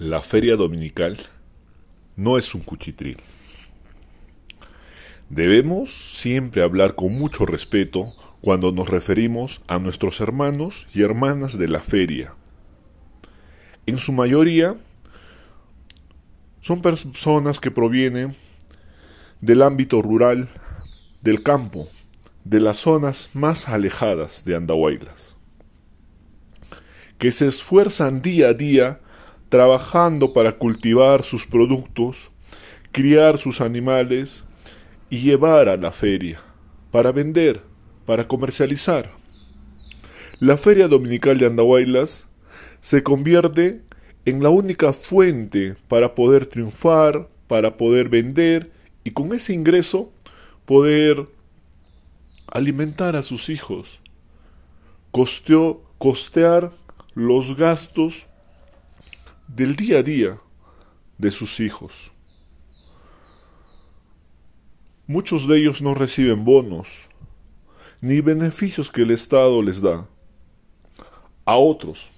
La feria dominical no es un cuchitril. Debemos siempre hablar con mucho respeto cuando nos referimos a nuestros hermanos y hermanas de la feria. En su mayoría son personas que provienen del ámbito rural, del campo, de las zonas más alejadas de Andahuaylas, que se esfuerzan día a día trabajando para cultivar sus productos, criar sus animales y llevar a la feria, para vender, para comercializar. La feria dominical de Andahuaylas se convierte en la única fuente para poder triunfar, para poder vender y con ese ingreso poder alimentar a sus hijos, costear los gastos del día a día de sus hijos. Muchos de ellos no reciben bonos ni beneficios que el Estado les da. A otros,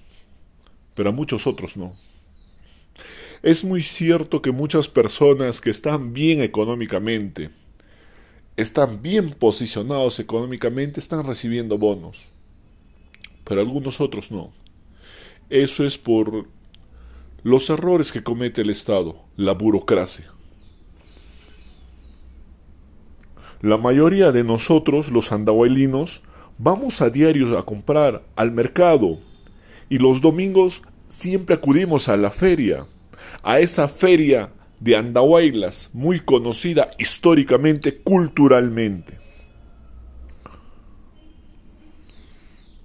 pero a muchos otros no. Es muy cierto que muchas personas que están bien económicamente, están bien posicionados económicamente, están recibiendo bonos, pero algunos otros no. Eso es por los errores que comete el Estado, la burocracia. La mayoría de nosotros, los andahuaylinos, vamos a diario a comprar al mercado y los domingos siempre acudimos a la feria, a esa feria de Andahuaylas, muy conocida históricamente, culturalmente.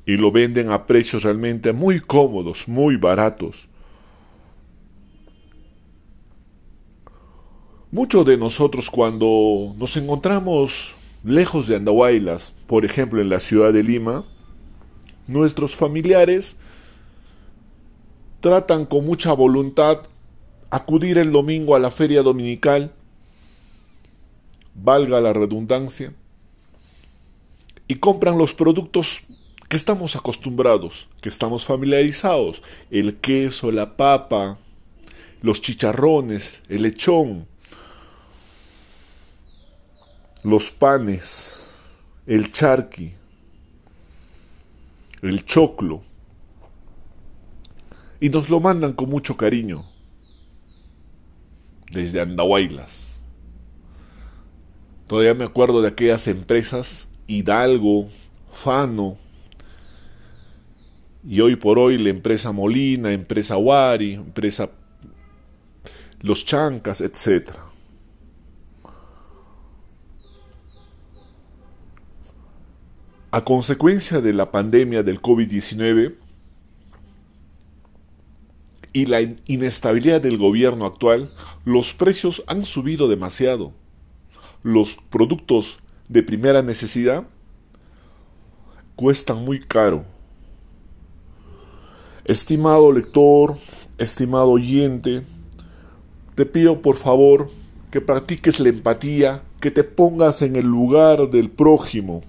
Y lo venden a precios realmente muy cómodos, muy baratos. Muchos de nosotros cuando nos encontramos lejos de Andahuaylas, por ejemplo en la ciudad de Lima, nuestros familiares tratan con mucha voluntad acudir el domingo a la feria dominical, valga la redundancia, y compran los productos que estamos acostumbrados, que estamos familiarizados, el queso, la papa, los chicharrones, el lechón, los panes, el charqui, el choclo, y nos lo mandan con mucho cariño desde Andahuaylas. Todavía me acuerdo de aquellas empresas Hidalgo, Fano, y hoy por hoy la empresa Molina, empresa Wari, empresa Los Chancas, etcétera. A consecuencia de la pandemia del COVID-19 y la inestabilidad del gobierno actual, los precios han subido demasiado. Los productos de primera necesidad cuestan muy caro. Estimado lector, estimado oyente, te pido por favor que practiques la empatía, que te pongas en el lugar del prójimo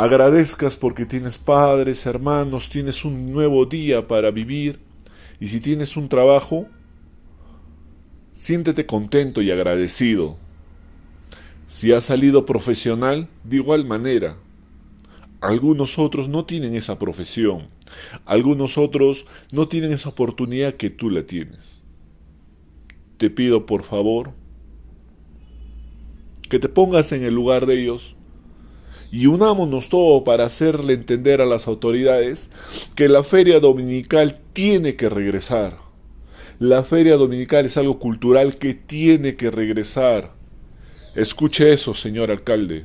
agradezcas porque tienes padres, hermanos, tienes un nuevo día para vivir y si tienes un trabajo, siéntete contento y agradecido. Si has salido profesional, de igual manera. Algunos otros no tienen esa profesión. Algunos otros no tienen esa oportunidad que tú la tienes. Te pido por favor que te pongas en el lugar de ellos y unámonos todo para hacerle entender a las autoridades que la feria dominical tiene que regresar. La feria dominical es algo cultural que tiene que regresar. Escuche eso, señor alcalde.